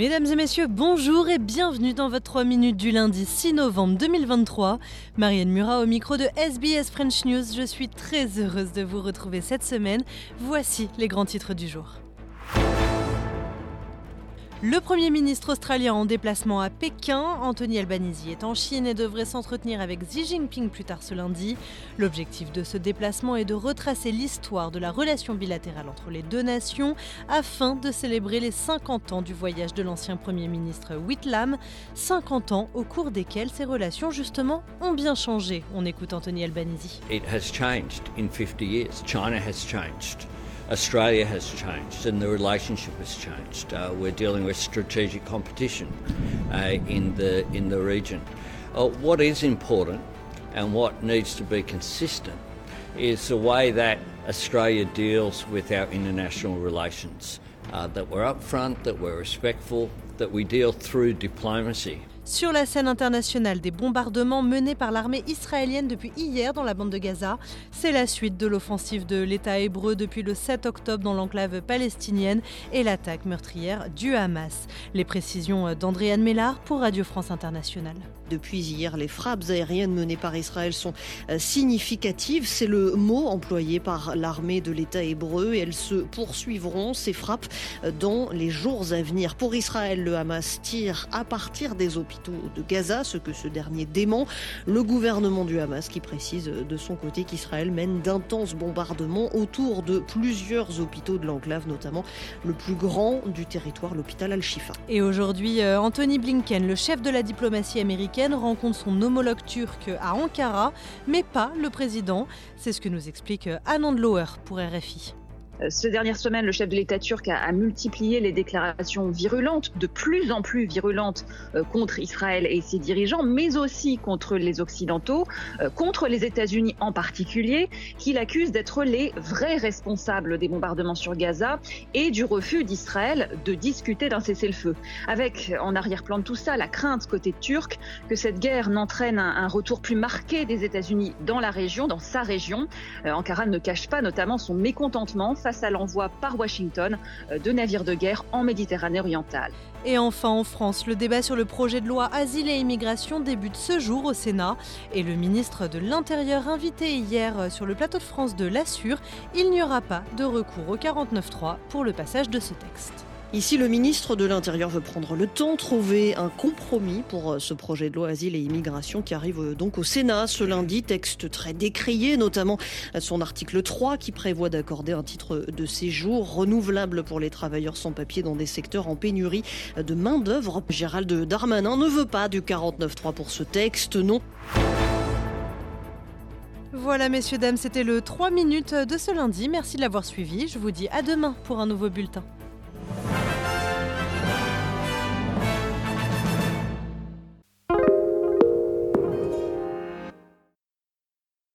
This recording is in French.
Mesdames et messieurs, bonjour et bienvenue dans votre 3 minutes du lundi 6 novembre 2023. Marianne Murat au micro de SBS French News. Je suis très heureuse de vous retrouver cette semaine. Voici les grands titres du jour. Le Premier ministre australien en déplacement à Pékin, Anthony Albanese, est en Chine et devrait s'entretenir avec Xi Jinping plus tard ce lundi. L'objectif de ce déplacement est de retracer l'histoire de la relation bilatérale entre les deux nations afin de célébrer les 50 ans du voyage de l'ancien Premier ministre Whitlam. 50 ans au cours desquels ces relations justement ont bien changé. On écoute Anthony Albanese. It has changed in 50 years. China has changed. Australia has changed and the relationship has changed. Uh, we're dealing with strategic competition uh, in the in the region. Uh, what is important and what needs to be consistent is the way that Australia deals with our international relations. Uh, that we're upfront, that we're respectful, that we deal through diplomacy. Sur la scène internationale, des bombardements menés par l'armée israélienne depuis hier dans la bande de Gaza. C'est la suite de l'offensive de l'État hébreu depuis le 7 octobre dans l'enclave palestinienne et l'attaque meurtrière du Hamas. Les précisions d'Andréane Mellard pour Radio France Internationale. Depuis hier, les frappes aériennes menées par Israël sont euh, significatives. C'est le mot employé par l'armée de l'État hébreu et elles se poursuivront, ces frappes, euh, dans les jours à venir. Pour Israël, le Hamas tire à partir des hôpitaux de Gaza, ce que ce dernier dément. Le gouvernement du Hamas qui précise de son côté qu'Israël mène d'intenses bombardements autour de plusieurs hôpitaux de l'enclave, notamment le plus grand du territoire, l'hôpital Al-Shifa. Et aujourd'hui, euh, Anthony Blinken, le chef de la diplomatie américaine, rencontre son homologue turc à Ankara, mais pas le président. C'est ce que nous explique Anand Lower pour RFI. Euh, ces dernières semaines, le chef de l'État turc a, multiplié les déclarations virulentes, de plus en plus virulentes, euh, contre Israël et ses dirigeants, mais aussi contre les Occidentaux, euh, contre les États-Unis en particulier, qu'il accuse d'être les vrais responsables des bombardements sur Gaza et du refus d'Israël de discuter d'un cessez-le-feu. Avec en arrière-plan de tout ça la crainte côté turc que cette guerre n'entraîne un, un, retour plus marqué des États-Unis dans la région, dans sa région. Ankara ne cache pas notamment son mécontentement face face à l'envoi par Washington de navires de guerre en Méditerranée orientale. Et enfin en France, le débat sur le projet de loi Asile et Immigration débute ce jour au Sénat. Et le ministre de l'Intérieur invité hier sur le plateau de France 2 l'assure, il n'y aura pas de recours au 49.3 pour le passage de ce texte. Ici, le ministre de l'Intérieur veut prendre le temps, trouver un compromis pour euh, ce projet de loi Asile et Immigration qui arrive euh, donc au Sénat ce lundi. Texte très décrié, notamment son article 3 qui prévoit d'accorder un titre de séjour renouvelable pour les travailleurs sans papier dans des secteurs en pénurie de main-d'œuvre. Gérald Darmanin ne veut pas du 49.3 pour ce texte, non. Voilà, messieurs, dames, c'était le 3 minutes de ce lundi. Merci de l'avoir suivi. Je vous dis à demain pour un nouveau bulletin.